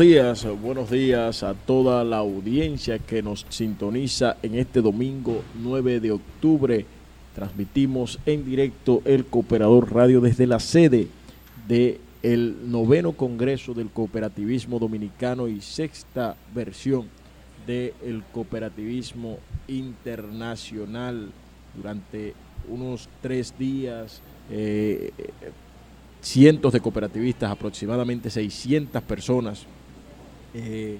Días, buenos días a toda la audiencia que nos sintoniza en este domingo 9 de octubre. Transmitimos en directo el Cooperador Radio desde la sede del el noveno Congreso del Cooperativismo Dominicano y sexta versión del Cooperativismo Internacional durante unos tres días. Eh, cientos de cooperativistas, aproximadamente 600 personas eh,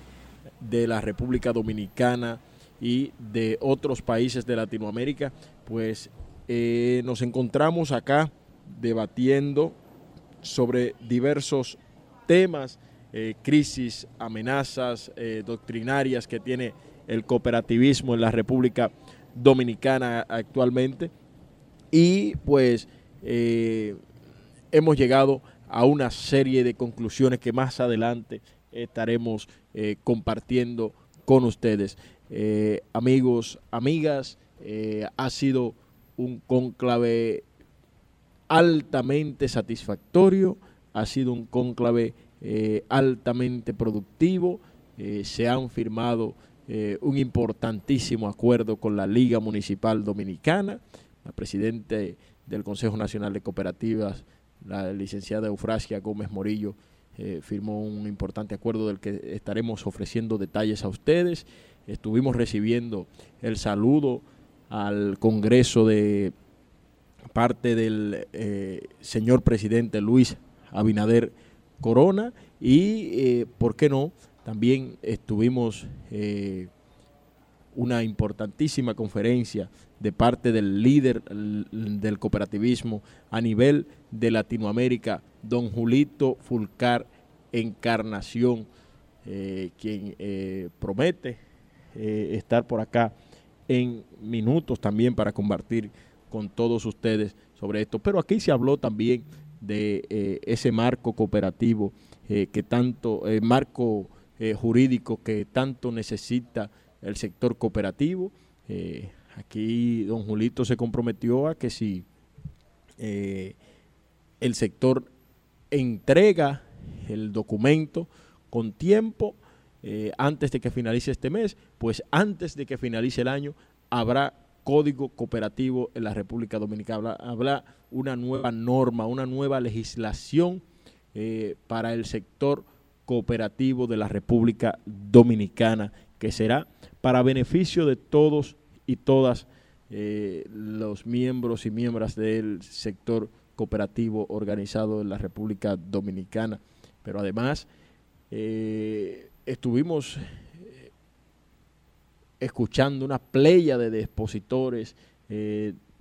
de la República Dominicana y de otros países de Latinoamérica, pues eh, nos encontramos acá debatiendo sobre diversos temas, eh, crisis, amenazas doctrinarias que tiene el cooperativismo en la República Dominicana actualmente. Y pues hemos llegado a una serie de conclusiones que más adelante estaremos eh, compartiendo con ustedes. Eh, amigos, amigas, eh, ha sido un conclave altamente satisfactorio, ha sido un conclave altamente productivo, se han firmado un importantísimo acuerdo con la Liga Municipal Dominicana, la Presidente del Consejo Nacional de Cooperativas la licenciada Eufrasia Gómez Morillo eh, firmó un importante acuerdo del que estaremos ofreciendo detalles a ustedes. Estuvimos recibiendo el saludo al Congreso de parte del eh, señor presidente Luis Abinader Corona y, eh, ¿por qué no? También estuvimos una importantísima conferencia de parte del líder del cooperativismo a nivel de Latinoamérica, don Julito Fulcar Encarnación, eh, quien eh, promete eh, estar por acá en minutos también para compartir con todos ustedes sobre esto. Pero aquí se habló también de ese marco cooperativo que tanto, marco jurídico que tanto necesita el sector cooperativo. Eh, aquí don Julito se comprometió a que si eh, el sector entrega el documento con tiempo eh, antes de que finalice este mes, pues antes de que finalice el año habrá código cooperativo en la República Dominicana. Habrá una nueva norma, una nueva legislación para el sector cooperativo de la República Dominicana, que será para beneficio de todos y todas eh, los miembros y miembros del sector cooperativo organizado en la República Dominicana. Pero además eh, estuvimos eh, escuchando una playa de expositores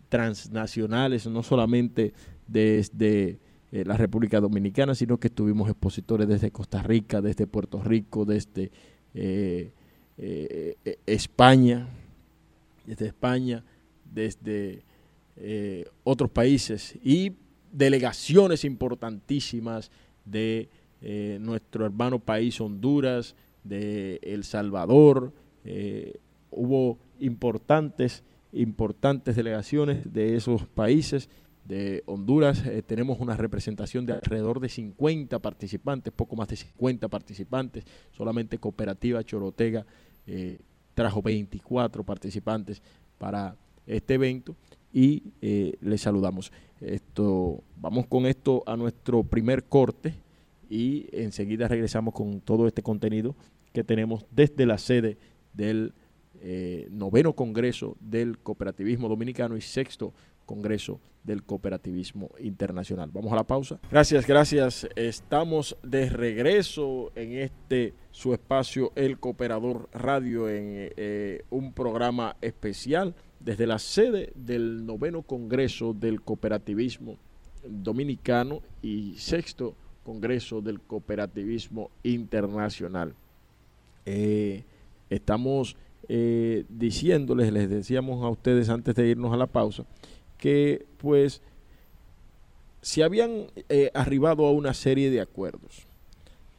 transnacionales, no solamente desde la República Dominicana, sino que estuvimos expositores desde Costa Rica, desde Puerto Rico, desde eh, eh, España, desde España, desde eh, otros países y delegaciones importantísimas de nuestro hermano país Honduras, de El Salvador, hubo importantes, importantes delegaciones de esos países. De Honduras tenemos una representación de alrededor de 50 participantes, poco más de 50 participantes, solamente Cooperativa Chorotega eh, trajo 24 participantes para este evento y eh, les saludamos. Esto, vamos con esto a nuestro primer corte y enseguida regresamos con todo este contenido que tenemos desde la sede del noveno Congreso del Cooperativismo Dominicano y sexto Congreso del Cooperativismo Internacional. Vamos a la pausa. Gracias, gracias. Estamos de regreso en este su espacio El Cooperador Radio en eh, un programa especial desde la sede del noveno Congreso del Cooperativismo Dominicano y sexto Congreso del Cooperativismo Internacional. Eh, estamos eh, diciéndoles, les decíamos a ustedes antes de irnos a la pausa, que pues se habían eh, arribado a una serie de acuerdos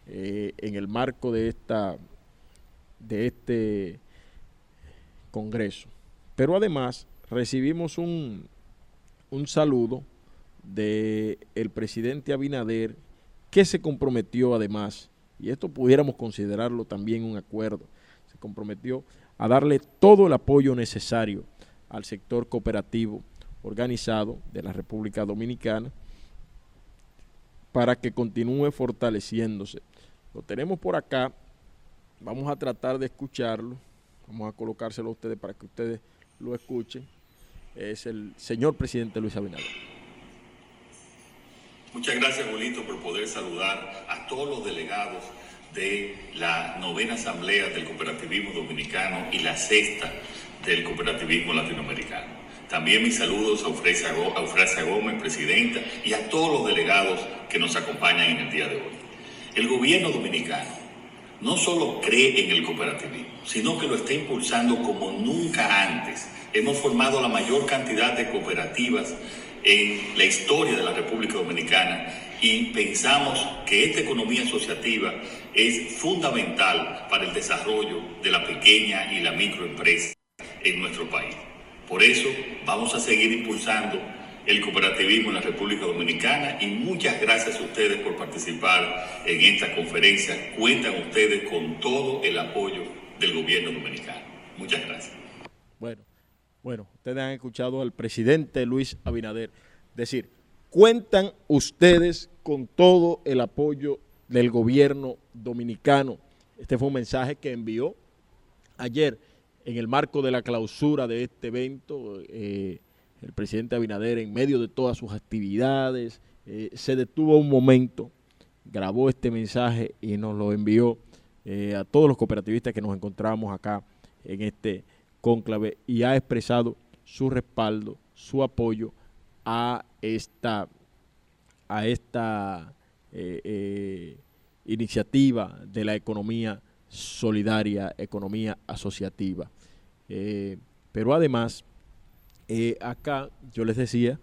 eh, en el marco de esta de este congreso. Pero además recibimos un, un saludo del el presidente Abinader que se comprometió además y esto pudiéramos considerarlo también un acuerdo, se comprometió a darle todo el apoyo necesario al sector cooperativo organizado de la República Dominicana para que continúe fortaleciéndose. Lo tenemos por acá, vamos a tratar de escucharlo, vamos a colocárselo a ustedes para que ustedes lo escuchen. Es el señor presidente Luis Abinader. Muchas gracias, Bolito, por poder saludar a todos los delegados de la novena asamblea del cooperativismo dominicano y la sexta del cooperativismo latinoamericano. También mis saludos a Eufrasia Gómez, presidenta, y a todos los delegados que nos acompañan en el día de hoy. El gobierno dominicano no solo cree en el cooperativismo, sino que lo está impulsando como nunca antes. Hemos formado la mayor cantidad de cooperativas en la historia de la República Dominicana y pensamos que esta economía asociativa es fundamental para el desarrollo de la pequeña y la microempresa en nuestro país. Por eso vamos a seguir impulsando el cooperativismo en la República Dominicana y muchas gracias a ustedes por participar en esta conferencia. Cuentan ustedes con todo el apoyo del gobierno dominicano. Muchas gracias. Bueno, bueno, ustedes han escuchado al presidente Luis Abinader decir, cuentan ustedes con todo el apoyo del gobierno dominicano. Este fue un mensaje que envió ayer en el marco de la clausura de este evento, eh, el presidente Abinader, en medio de todas sus actividades, eh, se detuvo un momento, grabó este mensaje y nos lo envió eh, a todos los cooperativistas que nos encontramos acá en este cónclave y ha expresado su respaldo, su apoyo a esta, a esta iniciativa de la economía solidaria, economía asociativa. Eh, pero además, eh, acá yo les decía,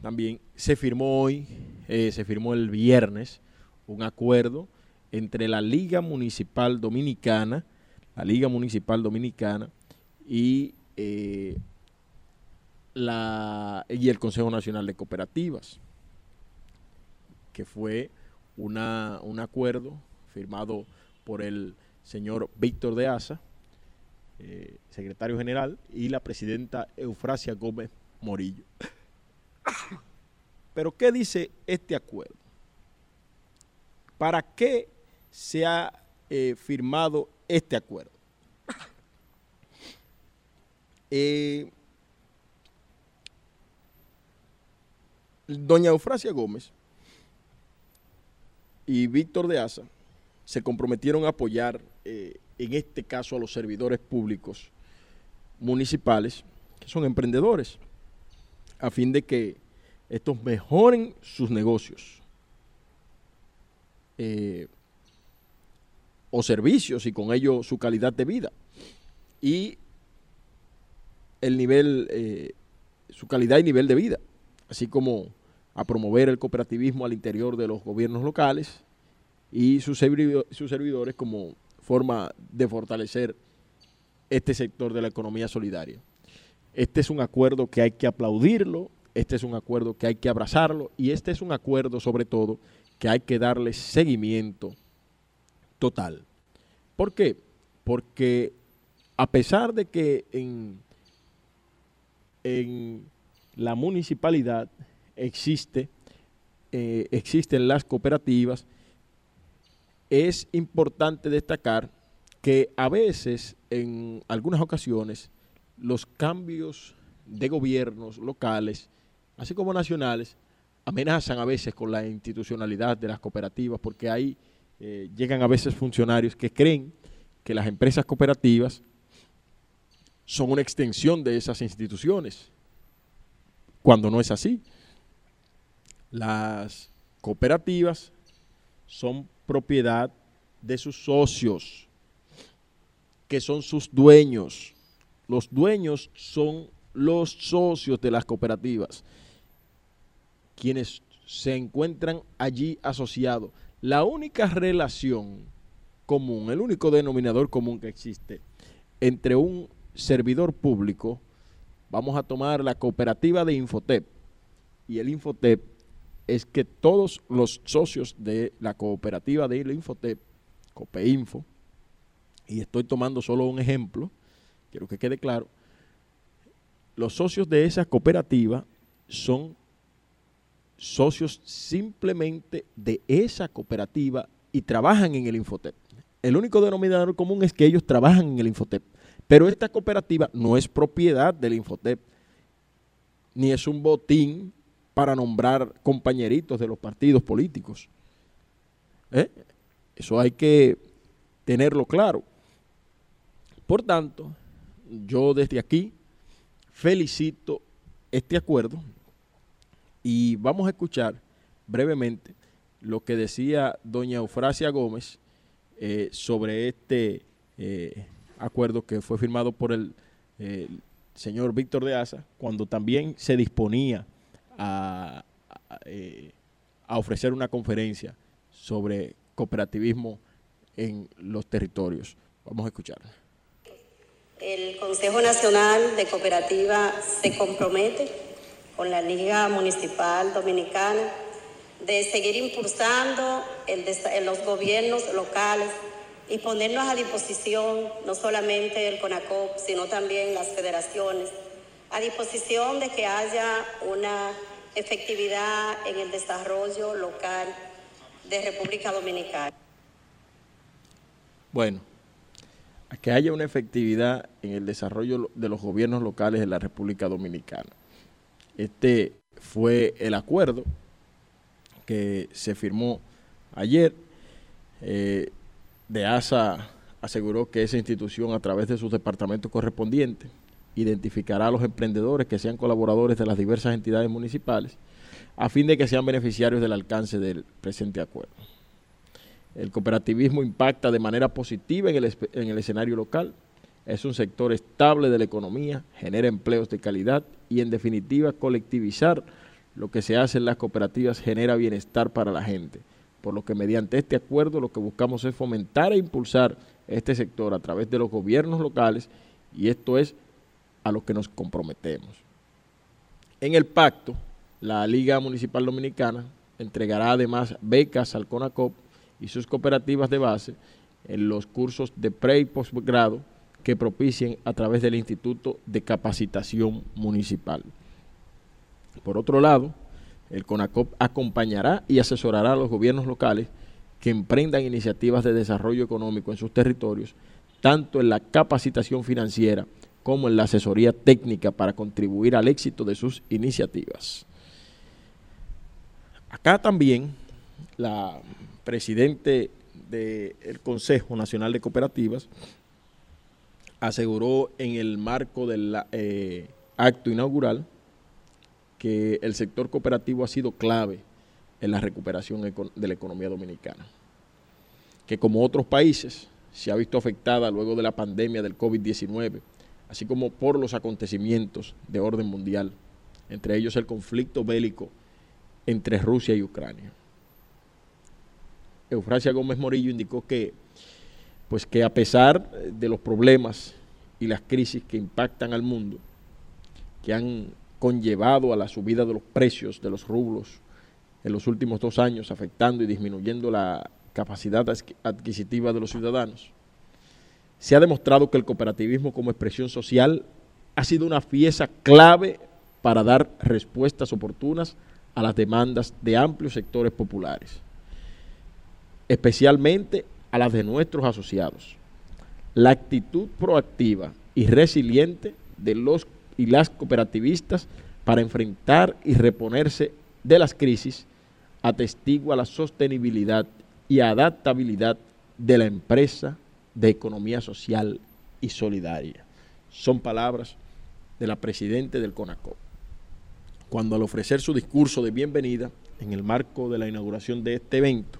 también se firmó hoy, eh, se firmó el viernes, un acuerdo entre la Liga Municipal Dominicana, la Liga Municipal Dominicana y, la, y el Consejo Nacional de Cooperativas, que fue una, un acuerdo firmado por el señor Víctor de Asa, eh, secretario general, y la presidenta Eufrasia Gómez Morillo. Pero ¿qué dice este acuerdo? ¿Para qué se ha eh, firmado este acuerdo? Eh, doña Eufrasia Gómez y Víctor de Asa se comprometieron a apoyar, eh, en este caso, a los servidores públicos municipales, que son emprendedores, a fin de que estos mejoren sus negocios eh, o servicios y con ello su calidad de vida. Y el nivel, eh, su calidad y nivel de vida, así como a promover el cooperativismo al interior de los gobiernos locales y sus, servidores como forma de fortalecer este sector de la economía solidaria. Este es un acuerdo que hay que aplaudirlo, este es un acuerdo que hay que abrazarlo y este es un acuerdo sobre todo que hay que darle seguimiento total. ¿Por qué? Porque a pesar de que en, en la municipalidad existe, eh, existen las cooperativas, es importante destacar que a veces, en algunas ocasiones, los cambios de gobiernos locales, así como nacionales, amenazan a veces con la institucionalidad de las cooperativas, porque ahí eh, llegan a veces funcionarios que creen que las empresas cooperativas son una extensión de esas instituciones, cuando no es así. Las cooperativas son propiedad de sus socios, que son sus dueños. Los dueños son los socios de las cooperativas, quienes se encuentran allí asociados. La única relación común, el único denominador común que existe entre un servidor público, vamos a tomar la cooperativa de Infotep y el Infotep es que todos los socios de la cooperativa de Infotep Copeinfo, y estoy tomando solo un ejemplo, quiero que quede claro, los socios de esa cooperativa son socios simplemente de esa cooperativa y trabajan en el Infotep. El único denominador común es que ellos trabajan en el Infotep. Pero esta cooperativa no es propiedad del Infotep, ni es un botín para nombrar compañeritos de los partidos políticos. ¿Eh? Eso hay que tenerlo claro. Por tanto, yo desde aquí felicito este acuerdo y vamos a escuchar brevemente lo que decía doña Eufrasia Gómez eh, sobre este eh, acuerdo que fue firmado por el, señor Víctor de Asa, cuando también se disponía a, eh, a ofrecer una conferencia sobre cooperativismo en los territorios. Vamos a escuchar. El Consejo Nacional de Cooperativa se compromete con la Liga Municipal Dominicana de seguir impulsando los gobiernos locales y ponernos a disposición no solamente el CONACOP, sino también las federaciones, a disposición de que haya una efectividad en el desarrollo local de República Dominicana. Bueno, a que haya una efectividad en el desarrollo de los gobiernos locales de la República Dominicana. Este fue el acuerdo que se firmó ayer. Eh, de ASA aseguró que esa institución, a través de sus departamentos correspondientes, identificará a los emprendedores que sean colaboradores de las diversas entidades municipales a fin de que sean beneficiarios del alcance del presente acuerdo. El cooperativismo impacta de manera positiva en el, en el escenario local, es un sector estable de la economía, genera empleos de calidad y en definitiva colectivizar lo que se hace en las cooperativas genera bienestar para la gente, por lo que mediante este acuerdo lo que buscamos es fomentar e impulsar este sector a través de los gobiernos locales y esto es a lo que nos comprometemos. En el pacto, la Liga Municipal Dominicana entregará además becas al CONACOP y sus cooperativas de base en los cursos de pre y postgrado que propicien a través del Instituto de Capacitación Municipal. Por otro lado, el CONACOP acompañará y asesorará a los gobiernos locales que emprendan iniciativas de desarrollo económico en sus territorios, tanto en la capacitación financiera como en la asesoría técnica para contribuir al éxito de sus iniciativas. Acá también la presidente del Consejo Nacional de Cooperativas aseguró en el marco del eh, acto inaugural que el sector cooperativo ha sido clave en la recuperación de la economía dominicana, que como otros países se ha visto afectada luego de la pandemia del COVID-19 así como por los acontecimientos de orden mundial, entre ellos el conflicto bélico entre Rusia y Ucrania. Eufrasia Gómez Morillo indicó que, pues que a pesar de los problemas y las crisis que impactan al mundo, que han conllevado a la subida de los precios de los rublos en los últimos dos años, afectando y disminuyendo la capacidad adquisitiva de los ciudadanos, se ha demostrado que el cooperativismo como expresión social ha sido una pieza clave para dar respuestas oportunas a las demandas de amplios sectores populares, especialmente a las de nuestros asociados. La actitud proactiva y resiliente de los y las cooperativistas para enfrentar y reponerse de las crisis atestigua la sostenibilidad y adaptabilidad de la empresa de economía social y solidaria. Son palabras de la presidenta del CONACO. Cuando al ofrecer su discurso de bienvenida en el marco de la inauguración de este evento,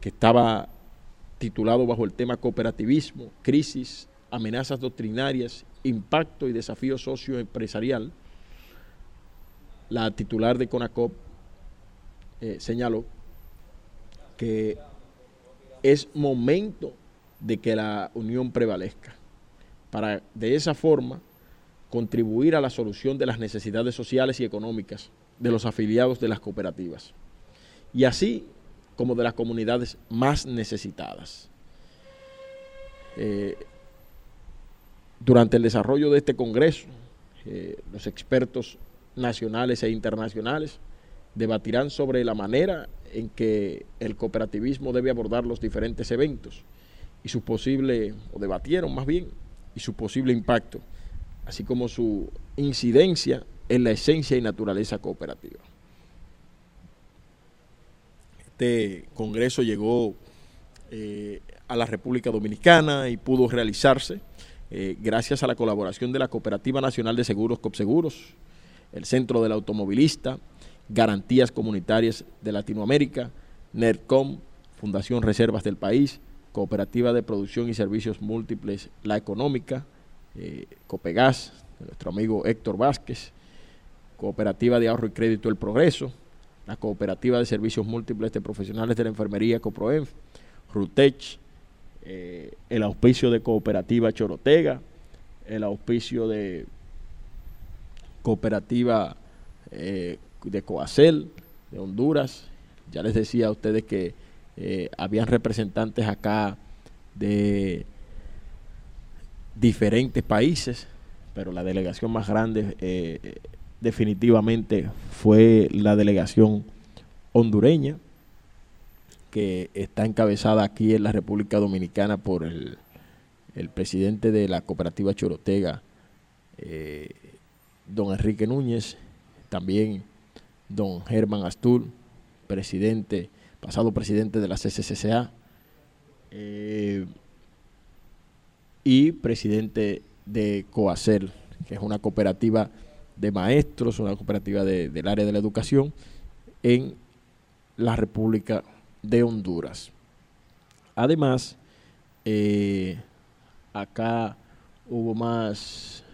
que estaba titulado bajo el tema cooperativismo, crisis, amenazas doctrinarias, impacto y desafío socioempresarial, la titular de CONACOP eh, señaló que es momento de que la unión prevalezca, para de esa forma contribuir a la solución de las necesidades sociales y económicas de los afiliados de las cooperativas. Y así como de las comunidades más necesitadas. Eh, durante el desarrollo de este Congreso, eh, los expertos nacionales e internacionales debatirán sobre la manera en que el cooperativismo debe abordar los diferentes eventos y su posible, o debatieron más bien, y su posible impacto, así como su incidencia en la esencia y naturaleza cooperativa. Este Congreso llegó eh, a la República Dominicana y pudo realizarse eh, gracias a la colaboración de la Cooperativa Nacional de Seguros COPSEGUROS, el Centro del Automovilista, Garantías Comunitarias de Latinoamérica, NERCOM, Fundación Reservas del País, Cooperativa de Producción y Servicios Múltiples La Económica, eh, Copegas, nuestro amigo Héctor Vázquez, Cooperativa de Ahorro y Crédito El Progreso, la Cooperativa de Servicios Múltiples de Profesionales de la Enfermería COPROENF, RUTECH, eh, el auspicio de Cooperativa Chorotega, el auspicio de Cooperativa eh, de Coacel, de Honduras. Ya les decía a ustedes que eh, habían representantes acá de diferentes países, pero la delegación más grande definitivamente fue la delegación hondureña, que está encabezada aquí en la República Dominicana por el, presidente de la cooperativa Chorotega, eh, don Enrique Núñez, también don Germán Astur, presidente, pasado presidente de la CCCCA, eh, y presidente de COACER, que es una cooperativa de maestros, una cooperativa del área de la educación en la República de Honduras. Además, eh, acá hubo más,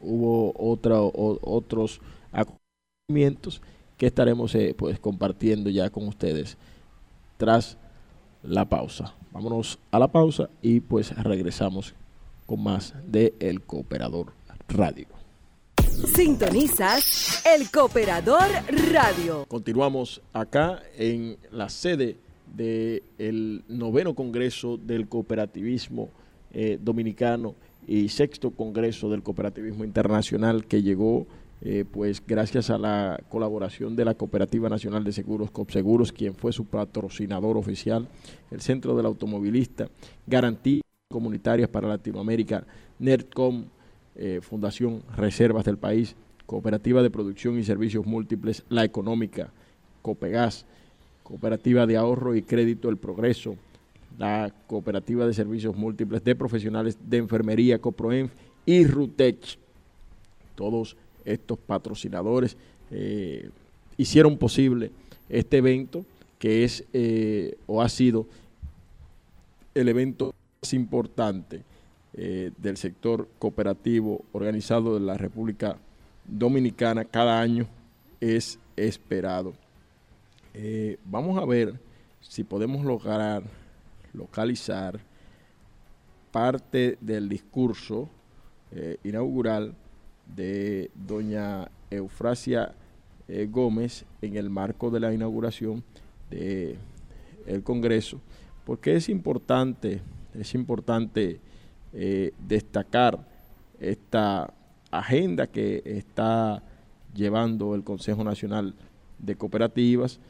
hubo otra, otros acontecimientos que estaremos eh, pues compartiendo ya con ustedes tras la pausa. Vámonos a la pausa y pues regresamos con más de El Cooperador Radio. Sintonizas El Cooperador Radio. Continuamos acá en la sede del noveno Congreso del Cooperativismo eh, Dominicano y sexto Congreso del Cooperativismo Internacional que llegó eh, pues gracias a la colaboración de la Cooperativa Nacional de Seguros, COPSEGUROS, quien fue su patrocinador oficial, el Centro del Automovilista, Garantías Comunitarias para Latinoamérica, NERCOM, eh, Fundación Reservas del País, Cooperativa de Producción y Servicios Múltiples, La Económica, Copegas, Cooperativa de Ahorro y Crédito El Progreso, la Cooperativa de Servicios Múltiples de Profesionales de Enfermería, COPROENF y RUTECH. Todos estos patrocinadores eh, hicieron posible este evento que es eh, o ha sido el evento más importante eh, del sector cooperativo organizado de la República Dominicana cada año es esperado. Vamos a ver si podemos lograr localizar parte del discurso inaugural de doña Eufrasia Gómez en el marco de la inauguración del el Congreso, porque es importante, es importante eh, destacar esta agenda que está llevando el Consejo Nacional de Cooperativas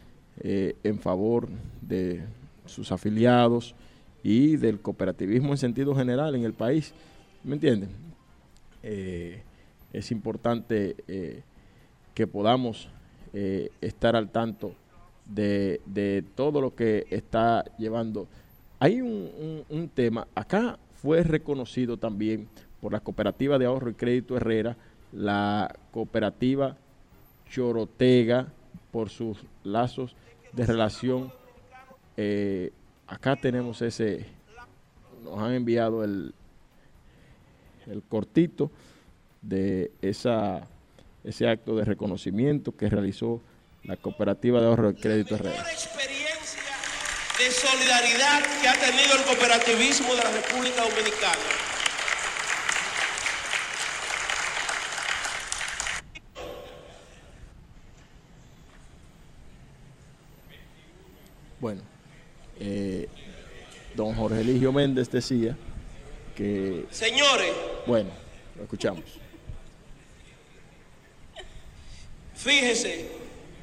eh, en favor de sus afiliados y del cooperativismo en sentido general en el país. ¿Me entienden? Eh, es importante que podamos estar al tanto de, todo lo que está llevando. Hay un tema, acá fue reconocido también por la Cooperativa de Ahorro y Crédito Herrera, la Cooperativa Chorotega, por sus lazos de relación. Eh, acá tenemos ese, nos han enviado el, el cortito de esa, ese acto de reconocimiento que realizó la Cooperativa de Ahorro y Crédito Herrera de solidaridad que ha tenido el cooperativismo de la República Dominicana. Bueno, eh, don Jorge Eligio Méndez decía que... Señores. Bueno, lo escuchamos. Fíjese,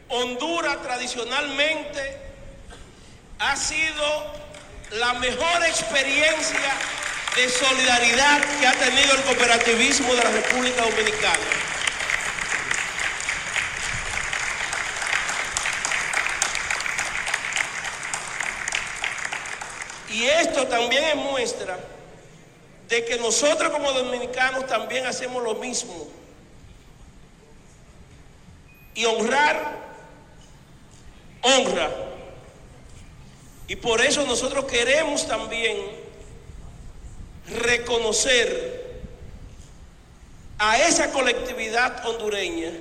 Honduras tradicionalmente ha sido la mejor experiencia de solidaridad que ha tenido el cooperativismo de la República Dominicana. Y esto también es muestra de que nosotros como dominicanos también hacemos lo mismo. Y honrar, honra. Y por eso nosotros queremos también reconocer a esa colectividad hondureña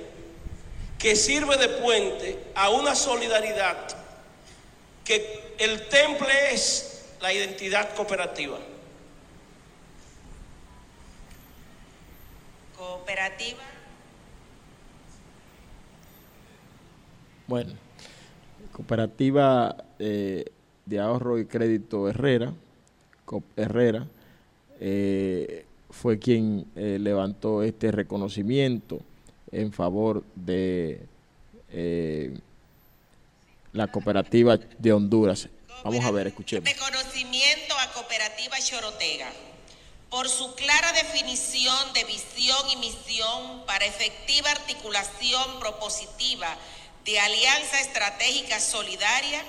que sirve de puente a una solidaridad que el temple es la identidad cooperativa. Cooperativa. Bueno, cooperativa eh, de ahorro y crédito Herrera, Herrera, eh, fue quien eh, levantó este reconocimiento en favor de la cooperativa de Honduras. Vamos a ver, escuchemos. Reconocimiento a Cooperativa Chorotega por su clara definición de visión y misión para efectiva articulación propositiva de alianza estratégica solidaria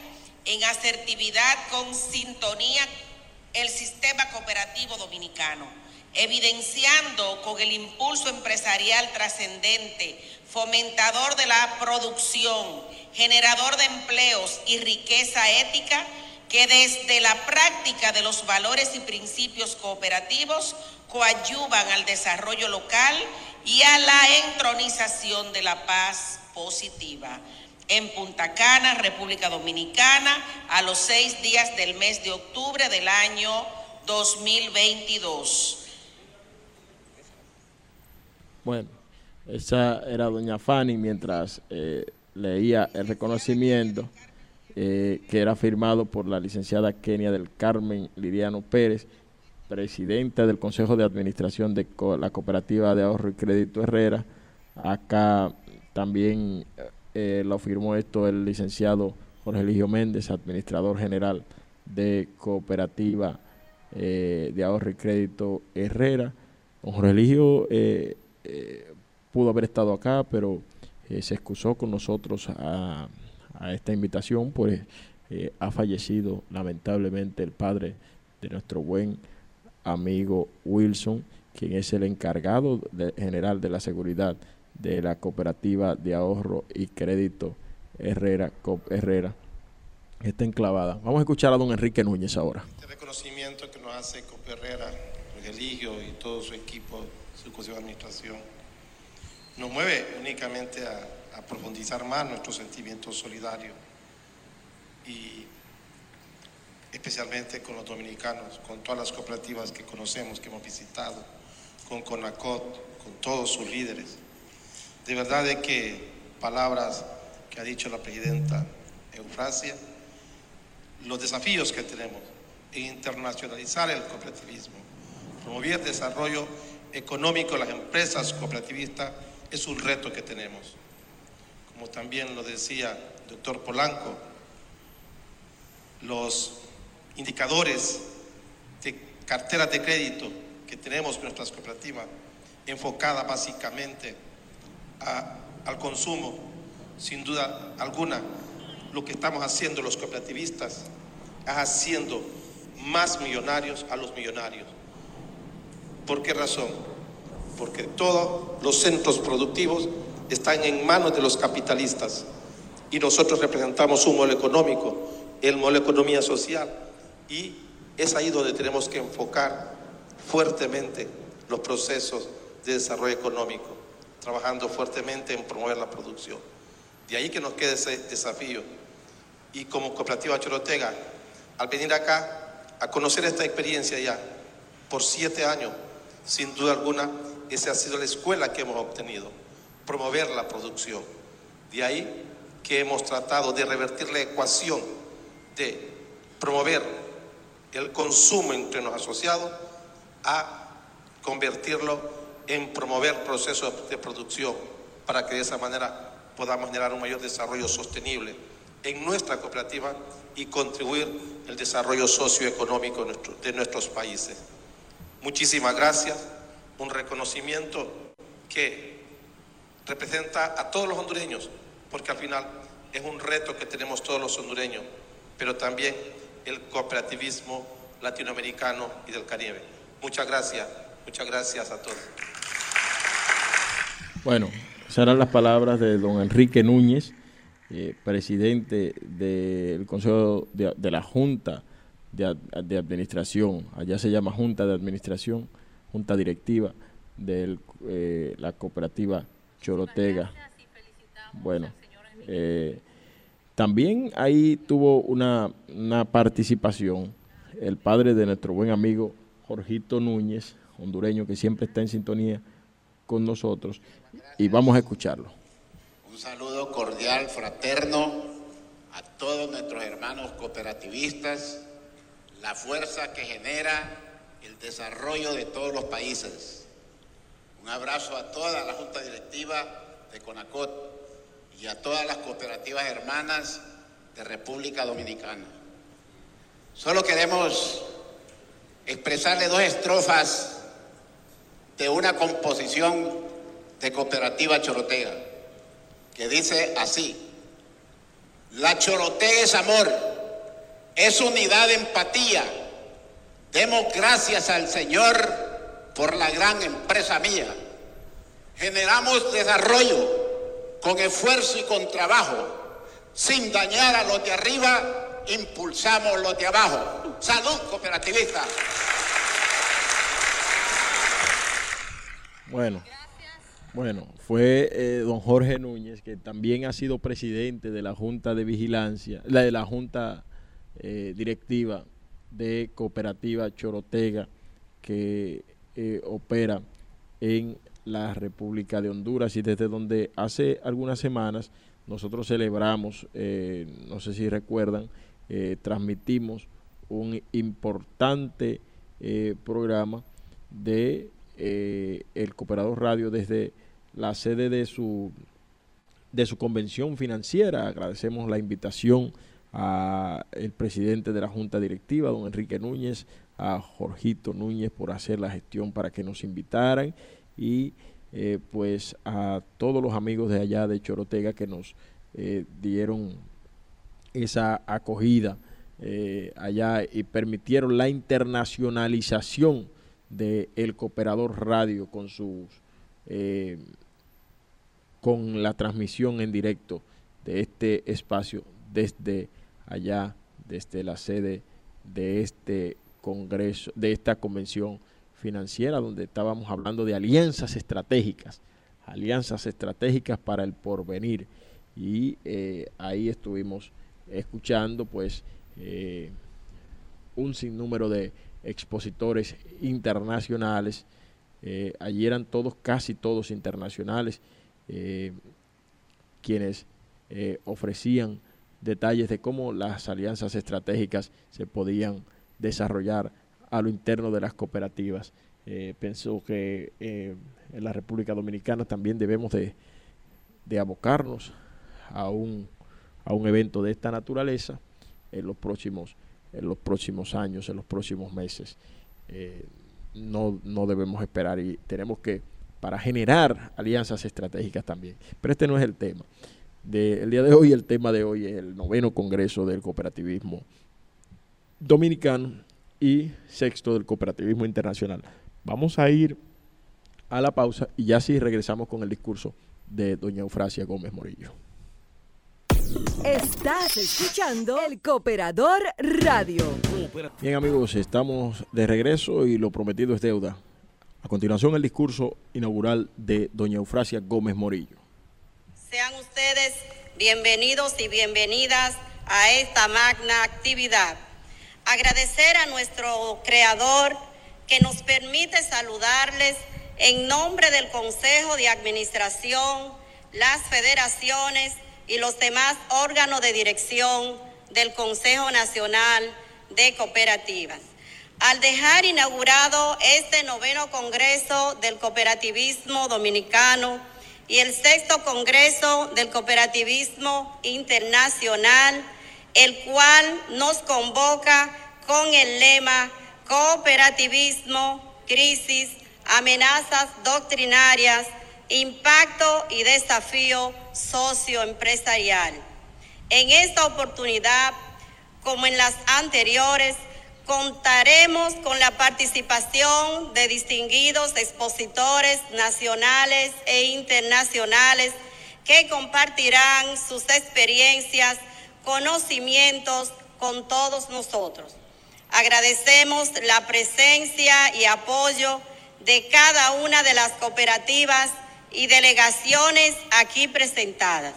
en asertividad con sintonía el sistema cooperativo dominicano, evidenciando con el impulso empresarial trascendente, fomentador de la producción, generador de empleos y riqueza ética, que desde la práctica de los valores y principios cooperativos coadyuvan al desarrollo local y a la entronización de la paz positiva. En Punta Cana, República Dominicana, a los seis días del mes de octubre del año 2022. Bueno, esa era doña Fanny mientras eh, leía el reconocimiento eh, que era firmado por la licenciada Kenia del Carmen Liriano Pérez, presidenta del Consejo de Administración de la Cooperativa de Ahorro y Crédito Herrera. Acá también eh, lo firmó esto el licenciado Jorge Eligio Méndez, administrador general de Cooperativa eh, de Ahorro y Crédito Herrera. Don Jorge Eligio pudo haber estado acá, pero se excusó con nosotros a a esta invitación, pues eh, ha fallecido lamentablemente el padre de nuestro buen amigo Wilson, quien es el encargado general de la seguridad de la cooperativa de ahorro y crédito Herrera, Cop Herrera, está enclavada. Vamos a escuchar a don Enrique Núñez ahora. Este reconocimiento que nos hace Cop Herrera, Eligio y todo su equipo, su de administración, nos mueve únicamente a a profundizar más nuestro sentimiento solidario y especialmente con los dominicanos, con todas las cooperativas que conocemos, que hemos visitado, con CONACOT, con todos sus líderes. De verdad de que palabras que ha dicho la presidenta Eufrasia, los desafíos que tenemos en internacionalizar el cooperativismo, promover el desarrollo económico de las empresas cooperativistas, es un reto que tenemos como también lo decía el doctor Polanco, los indicadores de carteras de crédito que tenemos en nuestras cooperativas, enfocada básicamente al consumo, sin duda alguna, lo que estamos haciendo los cooperativistas es haciendo más millonarios a los millonarios. ¿Por qué razón? Porque todos los centros productivos están en manos de los capitalistas y nosotros representamos un modelo económico, el modelo de economía social y es ahí donde tenemos que enfocar fuertemente los procesos de desarrollo económico, trabajando fuertemente en promover la producción. De ahí que nos queda ese desafío. Y como cooperativa Chorotega, al venir acá a conocer esta experiencia ya por siete años, sin duda alguna, esa ha sido la escuela que hemos obtenido promover la producción. De ahí que hemos tratado de revertir la ecuación de promover el consumo entre los asociados a convertirlo en promover procesos de producción para que de esa manera podamos generar un mayor desarrollo sostenible en nuestra cooperativa y contribuir al desarrollo socioeconómico de nuestros países. Muchísimas gracias, un reconocimiento que representa a todos los hondureños, porque al final es un reto que tenemos todos los hondureños, pero también el cooperativismo latinoamericano y del Caribe. Muchas gracias, muchas gracias a todos. Bueno, serán las palabras de don Enrique Núñez, eh, presidente del Consejo de, la Junta de, Administración, allá se llama Junta de Administración, Junta Directiva de eh, la cooperativa Chorotega. Bueno, eh, también ahí tuvo una, una participación el padre de nuestro buen amigo Jorgito Núñez, hondureño que siempre está en sintonía con nosotros, y vamos a escucharlo. Un saludo cordial, fraterno, a todos nuestros hermanos cooperativistas, la fuerza que genera el desarrollo de todos los países. Un abrazo a toda la Junta Directiva de CONACOT y a todas las cooperativas hermanas de República Dominicana. Solo queremos expresarle dos estrofas de una composición de Cooperativa Chorotega, que dice así, la Chorotega es amor, es unidad, empatía, demos gracias al Señor por la gran empresa mía, generamos desarrollo con esfuerzo y con trabajo, sin dañar a los de arriba impulsamos los de abajo. Salud cooperativista. Bueno, bueno, fue eh, don Jorge Núñez, que también ha sido presidente de la Junta de Vigilancia, la de la Junta eh, Directiva de Cooperativa Chorotega, que eh, opera en la República de Honduras y desde donde hace algunas semanas nosotros celebramos, no sé si recuerdan, eh, transmitimos un importante eh, programa de eh, el Cooperador Radio desde la sede de su de su convención financiera. Agradecemos la invitación al presidente de la Junta Directiva, don Enrique Núñez, a Jorgito Núñez por hacer la gestión para que nos invitaran y pues a todos los amigos de allá de Chorotega que nos dieron esa acogida eh, allá y permitieron la internacionalización del el Cooperador Radio con sus eh, con la transmisión en directo de este espacio desde allá, desde la sede de este congreso, de esta convención financiera, donde estábamos hablando de alianzas estratégicas, alianzas estratégicas para el porvenir. Y eh, ahí estuvimos escuchando pues eh, un sinnúmero de expositores internacionales. Eh, allí eran todos, casi todos internacionales, quienes ofrecían detalles de cómo las alianzas estratégicas se podían desarrollar a lo interno de las cooperativas. pienso que en la República Dominicana también debemos de, de abocarnos a un a un evento de esta naturaleza en los próximos, en los próximos años, en los próximos meses. Eh, no, no debemos esperar y tenemos que, para generar alianzas estratégicas también. Pero este no es el tema. De, el día de hoy, el tema de hoy es el noveno Congreso del Cooperativismo Dominicano y sexto del Cooperativismo Internacional. Vamos a ir a la pausa y ya sí regresamos con el discurso de doña Eufrasia Gómez Morillo. Estás escuchando el Cooperador Radio. Bien amigos, estamos de regreso y lo prometido es deuda. A continuación el discurso inaugural de doña Eufrasia Gómez Morillo. Sean ustedes bienvenidos y bienvenidas a esta magna actividad. Agradecer a nuestro creador que nos permite saludarles en nombre del Consejo de Administración, las federaciones, y los demás órganos de dirección del Consejo Nacional de Cooperativas. Al dejar inaugurado este noveno Congreso del Cooperativismo Dominicano y el sexto Congreso del Cooperativismo Internacional, el cual nos convoca con el lema Cooperativismo, Crisis, Amenazas Doctrinarias, Impacto y Desafío Socioempresarial. En esta oportunidad, como en las anteriores, contaremos con la participación de distinguidos expositores nacionales e internacionales que compartirán sus experiencias, conocimientos con todos nosotros. Agradecemos la presencia y apoyo de cada una de las cooperativas y delegaciones aquí presentadas.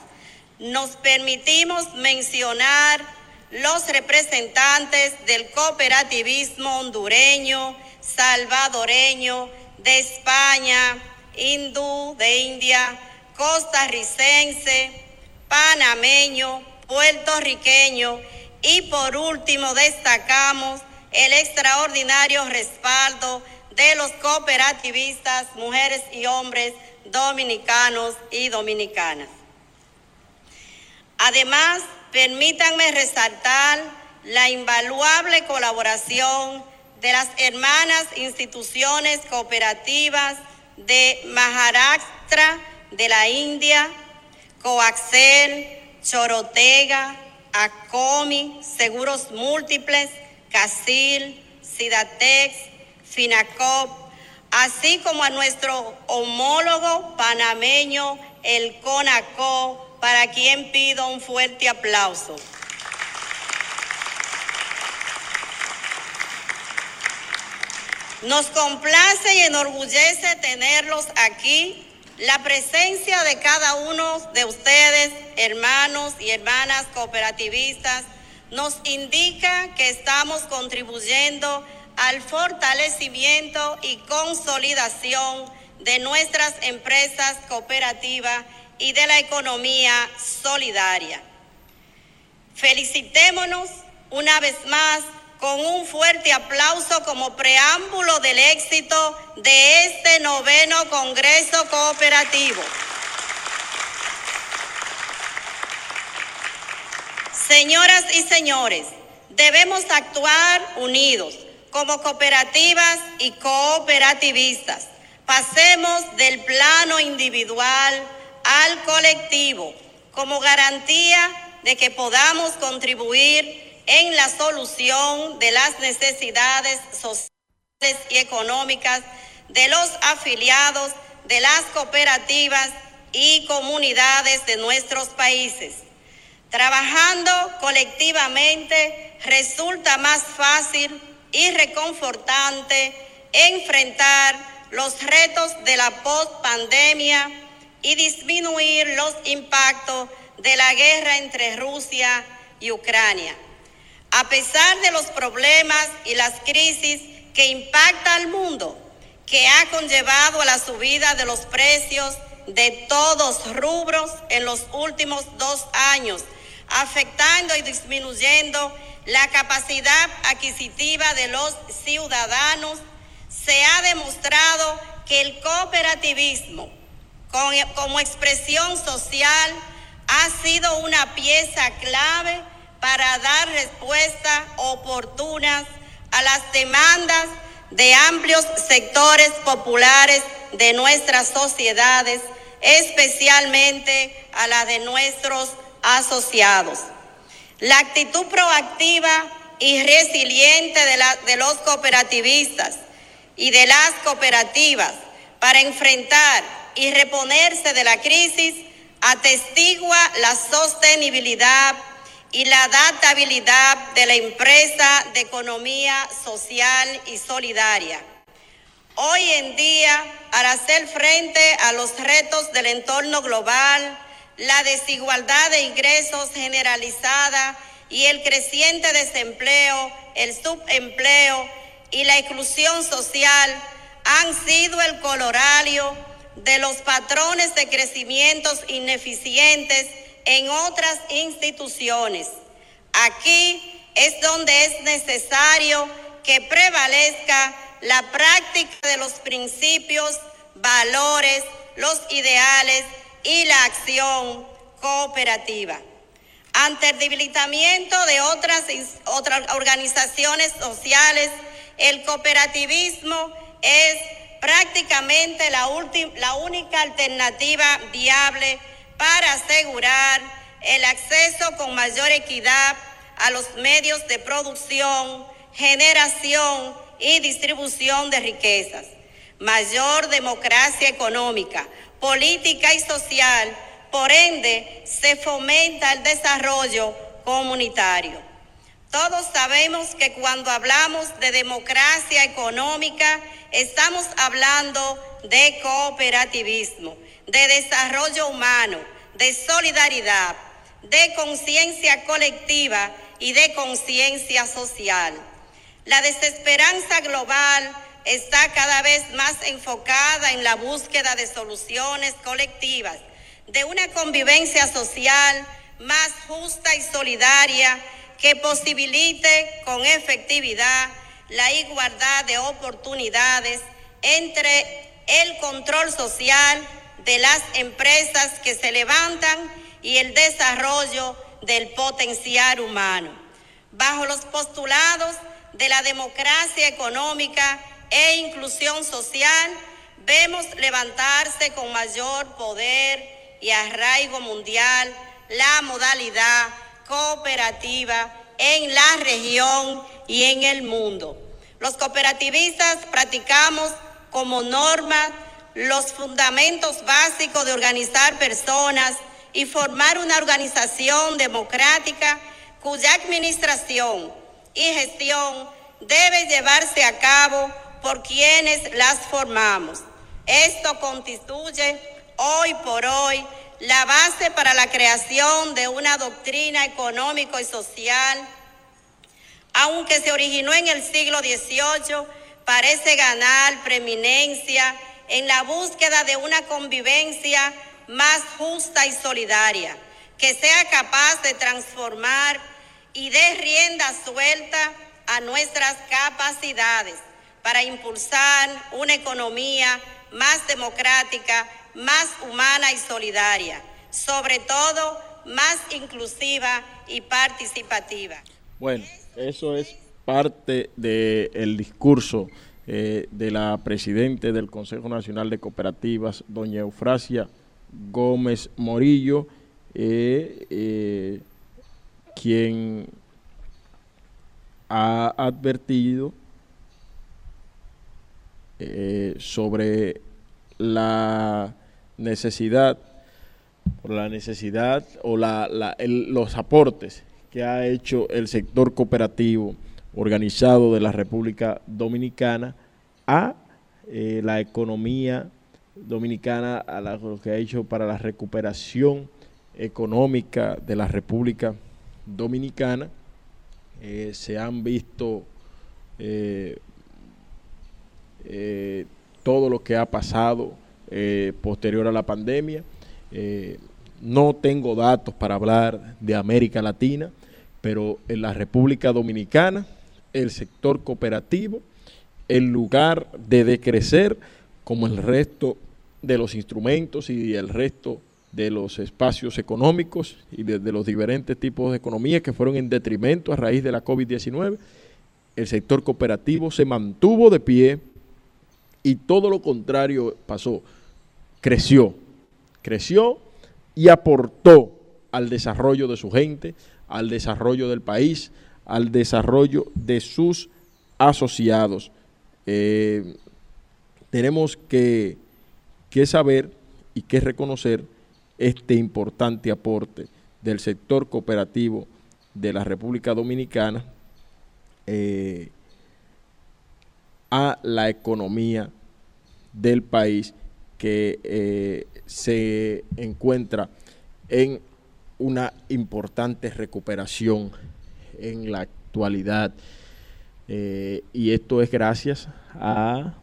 Nos permitimos mencionar los representantes del cooperativismo hondureño, salvadoreño, de España, hindú, de India, costarricense, panameño, puertorriqueño y por último destacamos el extraordinario respaldo de los cooperativistas, mujeres y hombres dominicanos y dominicanas. Además, permítanme resaltar la invaluable colaboración de las hermanas instituciones cooperativas de Maharashtra de la India, Coaxel, Chorotega, ACOMI, Seguros Múltiples, CASIL, SIDATEX, FINACOP, así como a nuestro homólogo panameño, el CONACO, para quien pido un fuerte aplauso. Nos complace y enorgullece tenerlos aquí. La presencia de cada uno de ustedes, hermanos y hermanas cooperativistas, nos indica que estamos contribuyendo al fortalecimiento y consolidación de nuestras empresas cooperativas y de la economía solidaria. Felicitémonos una vez más con un fuerte aplauso como preámbulo del éxito de este noveno Congreso Cooperativo. Señoras y señores, debemos actuar unidos como cooperativas y cooperativistas. Pasemos del plano individual al colectivo como garantía de que podamos contribuir en la solución de las necesidades sociales y económicas de los afiliados de las cooperativas y comunidades de nuestros países. Trabajando colectivamente resulta más fácil y reconfortante enfrentar los retos de la post-pandemia y disminuir los impactos de la guerra entre Rusia y Ucrania. A pesar de los problemas y las crisis que impacta al mundo, que ha conllevado a la subida de los precios de todos rubros en los últimos dos años, afectando y disminuyendo la capacidad adquisitiva de los ciudadanos, se ha demostrado que el cooperativismo como expresión social ha sido una pieza clave para dar respuesta oportunas a las demandas de amplios sectores populares de nuestras sociedades, especialmente a la de nuestros asociados. La actitud proactiva y resiliente de, de los cooperativistas y de las cooperativas para enfrentar y reponerse de la crisis atestigua la sostenibilidad y la adaptabilidad de la empresa de economía social y solidaria. Hoy en día, para hacer frente a los retos del entorno global, la desigualdad de ingresos generalizada y el creciente desempleo, el subempleo y la exclusión social han sido el colorario de los patrones de crecimientos ineficientes en otras instituciones. Aquí es donde es necesario que prevalezca la práctica de los principios, valores, los ideales y la acción cooperativa. Ante el debilitamiento de otras, otras organizaciones sociales, el cooperativismo es prácticamente la, la única alternativa viable para asegurar el acceso con mayor equidad a los medios de producción, generación y distribución de riquezas, mayor democracia económica, política y social, por ende se fomenta el desarrollo comunitario. Todos sabemos que cuando hablamos de democracia económica, estamos hablando de cooperativismo, de desarrollo humano, de solidaridad, de conciencia colectiva y de conciencia social. La desesperanza global está cada vez más enfocada en la búsqueda de soluciones colectivas, de una convivencia social más justa y solidaria que posibilite con efectividad la igualdad de oportunidades entre el control social de las empresas que se levantan y el desarrollo del potencial humano. Bajo los postulados de la democracia económica e inclusión social, vemos levantarse con mayor poder y arraigo mundial la modalidad cooperativa en la región y en el mundo. Los cooperativistas practicamos como norma los fundamentos básicos de organizar personas y formar una organización democrática cuya administración y gestión debe llevarse a cabo por quienes las formamos. Esto constituye hoy por hoy la base para la creación de una doctrina económico y social, aunque se originó en el siglo XVIII, parece ganar preeminencia en la búsqueda de una convivencia más justa y solidaria, que sea capaz de transformar y de rienda suelta a nuestras capacidades para impulsar una economía más democrática, más humana y solidaria, sobre todo más inclusiva y participativa. Bueno, eso es parte del discurso eh, de la presidenta del Consejo Nacional de Cooperativas, doña Eufrasia Gómez Morillo, eh, eh, quien ha advertido sobre la necesidad, por la necesidad o la, los aportes que ha hecho el sector cooperativo organizado de la República Dominicana a eh, la economía dominicana, a lo que ha hecho para la recuperación económica de la República Dominicana. Eh, se han visto eh, todo lo que ha pasado posterior a la pandemia. no tengo datos para hablar de América Latina, pero en la República Dominicana el sector cooperativo en lugar de decrecer como el resto de los instrumentos y el resto de los espacios económicos y de, los diferentes tipos de economía que fueron en detrimento a raíz de la COVID-19, el sector cooperativo se mantuvo de pie y todo lo contrario pasó, creció, creció y aportó al desarrollo de su gente, al desarrollo del país, al desarrollo de sus asociados. Eh, tenemos que, saber y que reconocer este importante aporte del sector cooperativo de la República Dominicana eh, a la economía del país que eh, se encuentra en una importante recuperación en la actualidad. Eh, y esto es gracias a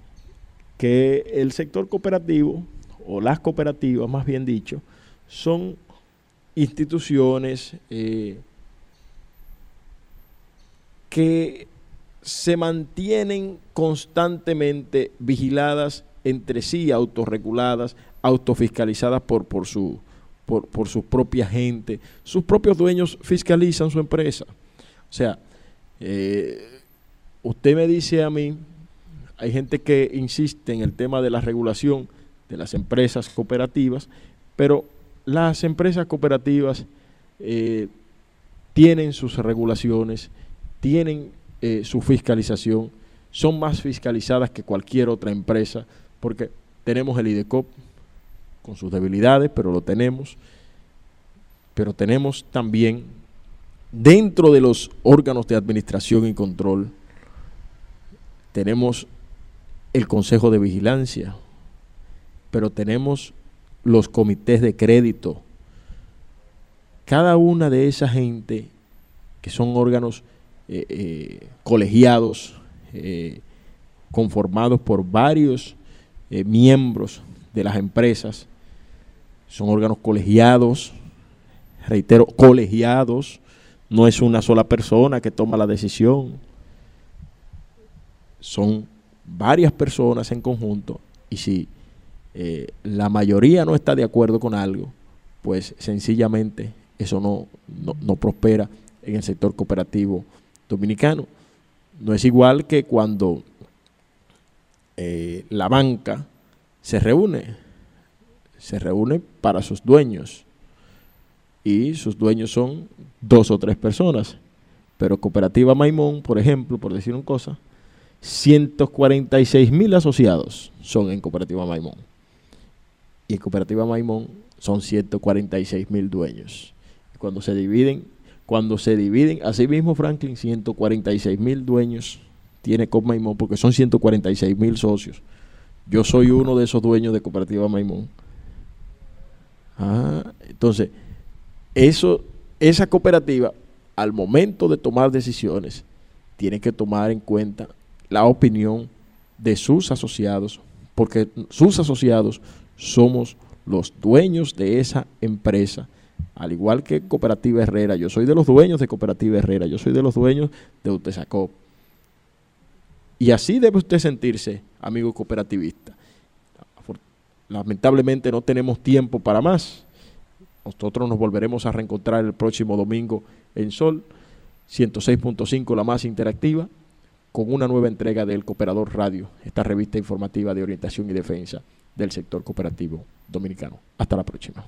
que el sector cooperativo, o las cooperativas más bien dicho, son instituciones eh, que se mantienen constantemente vigiladas entre sí, autorreguladas, autofiscalizadas por, por, su, por, por su propia gente. Sus propios dueños fiscalizan su empresa. O sea, eh, usted me dice a mí, hay gente que insiste en el tema de la regulación de las empresas cooperativas, pero las empresas cooperativas eh, tienen sus regulaciones, tienen eh, su fiscalización, son más fiscalizadas que cualquier otra empresa, porque tenemos el IDECOP con sus debilidades, pero lo tenemos, pero tenemos también dentro de los órganos de administración y control, tenemos el Consejo de Vigilancia, pero tenemos los comités de crédito. Cada una de esa gente, que son órganos eh, eh, colegiados, eh, conformados por varios miembros de las empresas, son órganos colegiados, reitero, colegiados, no es una sola persona que toma la decisión, son varias personas en conjunto y si eh, la mayoría no está de acuerdo con algo, pues sencillamente eso no, no, prospera en el sector cooperativo dominicano. No es igual que cuando eh, la banca se reúne, se reúne para sus dueños y sus dueños son dos o tres personas. Pero Cooperativa Maimón, por ejemplo, por decir una cosa, 146 mil asociados son en Cooperativa Maimón y en Cooperativa Maimón son 146 mil dueños. Cuando se dividen, cuando se dividen, así mismo Franklin, 146 mil dueños tiene Cop Maimón porque son 146 mil socios. Yo soy uno de esos dueños de Cooperativa Maimón. Ah, entonces, eso, esa cooperativa, al momento de tomar decisiones, tiene que tomar en cuenta la opinión de sus asociados, porque sus asociados somos los dueños de esa empresa. Al igual que Cooperativa Herrera, yo soy de los dueños de Cooperativa Herrera, yo soy de los dueños de Utesacop. Y así debe usted sentirse, amigo cooperativista. Lamentablemente no tenemos tiempo para más. Nosotros nos volveremos a reencontrar el próximo domingo en Sol 106.5, la más interactiva, con una nueva entrega del Cooperador Radio, esta revista informativa de orientación y defensa del sector cooperativo dominicano. Hasta la próxima.